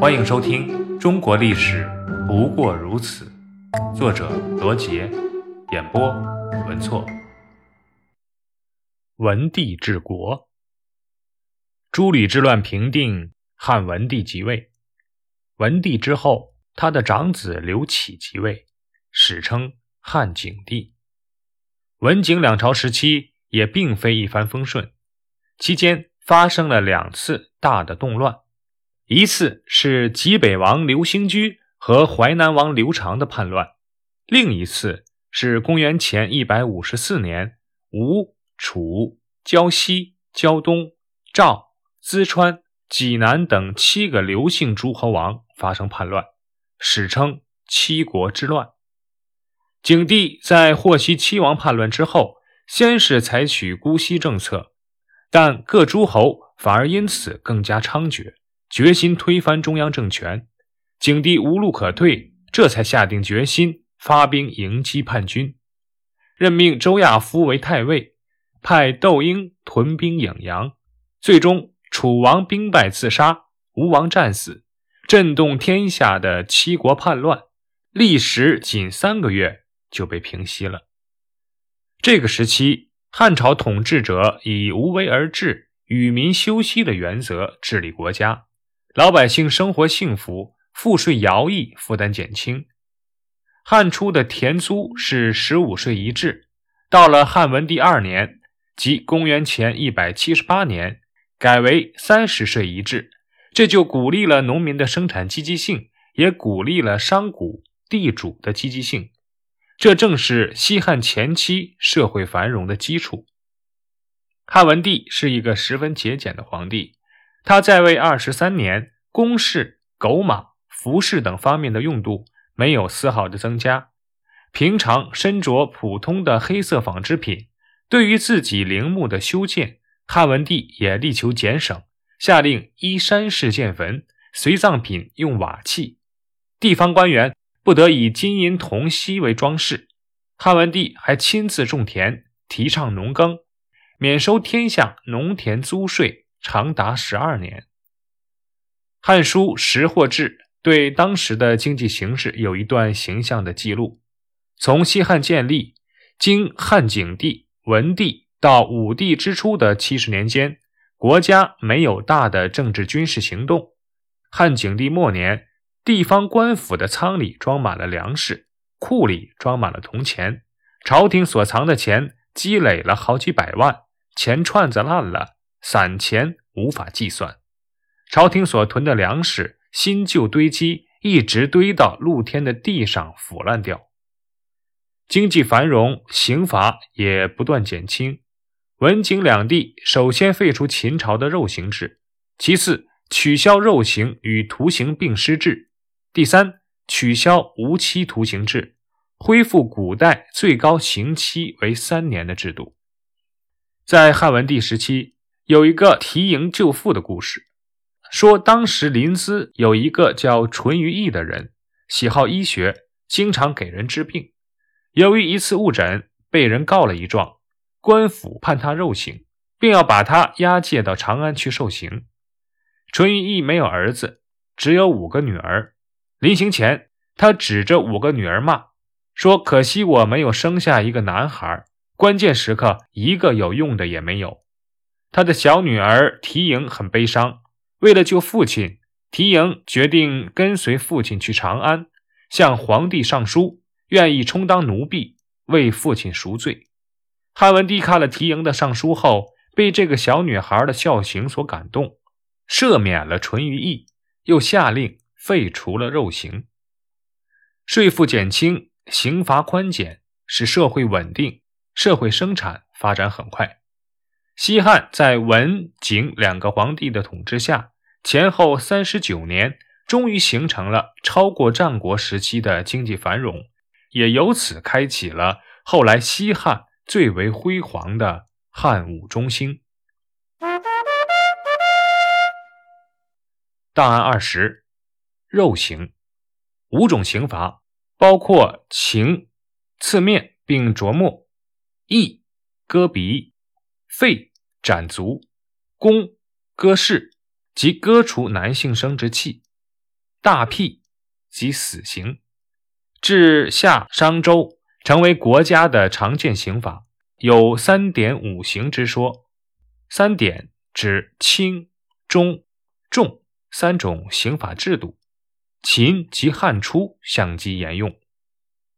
欢迎收听《中国历史不过如此》，作者罗杰，演播文措。文帝治国，诸吕之乱平定，汉文帝即位。文帝之后，他的长子刘启即位，史称汉景帝。文景两朝时期也并非一帆风顺，期间发生了两次大的动乱。一次是济北王刘兴居和淮南王刘长的叛乱，另一次是公元前一百五十四年，吴、楚、胶西、胶东、赵、淄川、济南等七个刘姓诸侯王发生叛乱，史称七国之乱。景帝在获悉七王叛乱之后，先是采取姑息政策，但各诸侯反而因此更加猖獗。决心推翻中央政权，景帝无路可退，这才下定决心发兵迎击叛军，任命周亚夫为太尉，派窦婴屯兵颍阳。最终，楚王兵败自杀，吴王战死，震动天下的七国叛乱，历时仅三个月就被平息了。这个时期，汉朝统治者以无为而治、与民休息的原则治理国家。老百姓生活幸福，赋税徭役负担减轻。汉初的田租是十五税一制，到了汉文帝二年，即公元前一百七十八年，改为三十税一制，这就鼓励了农民的生产积极性，也鼓励了商贾地主的积极性。这正是西汉前期社会繁荣的基础。汉文帝是一个十分节俭的皇帝。他在位二十三年，宫室、狗马、服饰等方面的用度没有丝毫的增加。平常身着普通的黑色纺织品，对于自己陵墓的修建，汉文帝也力求俭省，下令依山势建坟，随葬品用瓦器。地方官员不得以金银铜锡为装饰。汉文帝还亲自种田，提倡农耕，免收天下农田租税。长达十二年，《汉书·识货志》对当时的经济形势有一段形象的记录：从西汉建立，经汉景帝、文帝到武帝之初的七十年间，国家没有大的政治军事行动。汉景帝末年，地方官府的仓里装满了粮食，库里装满了铜钱，朝廷所藏的钱积累了好几百万，钱串子烂了。散钱无法计算，朝廷所囤的粮食新旧堆积，一直堆到露天的地上腐烂掉。经济繁荣，刑罚也不断减轻。文景两帝首先废除秦朝的肉刑制，其次取消肉刑与徒刑并施制，第三取消无期徒刑制，恢复古代最高刑期为三年的制度。在汉文帝时期。有一个提营救父的故事，说当时临淄有一个叫淳于意的人，喜好医学，经常给人治病。由于一次误诊，被人告了一状，官府判他肉刑，并要把他押解到长安去受刑。淳于意没有儿子，只有五个女儿。临行前，他指着五个女儿骂，说：“可惜我没有生下一个男孩，关键时刻一个有用的也没有。”他的小女儿缇萦很悲伤，为了救父亲，缇萦决定跟随父亲去长安，向皇帝上书，愿意充当奴婢，为父亲赎罪。汉文帝看了缇萦的上书后，被这个小女孩的孝行所感动，赦免了淳于意，又下令废除了肉刑，税赋减轻，刑罚宽减，使社会稳定，社会生产发展很快。西汉在文景两个皇帝的统治下，前后三十九年，终于形成了超过战国时期的经济繁荣，也由此开启了后来西汉最为辉煌的汉武中兴。档案二十：肉刑，五种刑罚，包括情、刺面并琢磨、义、割鼻。废斩足，宫割室及割除男性生殖器。大辟即死刑。至夏商周，成为国家的常见刑法，有三典五刑之说。三典指轻、中、重三种刑法制度，秦及汉初相继沿用。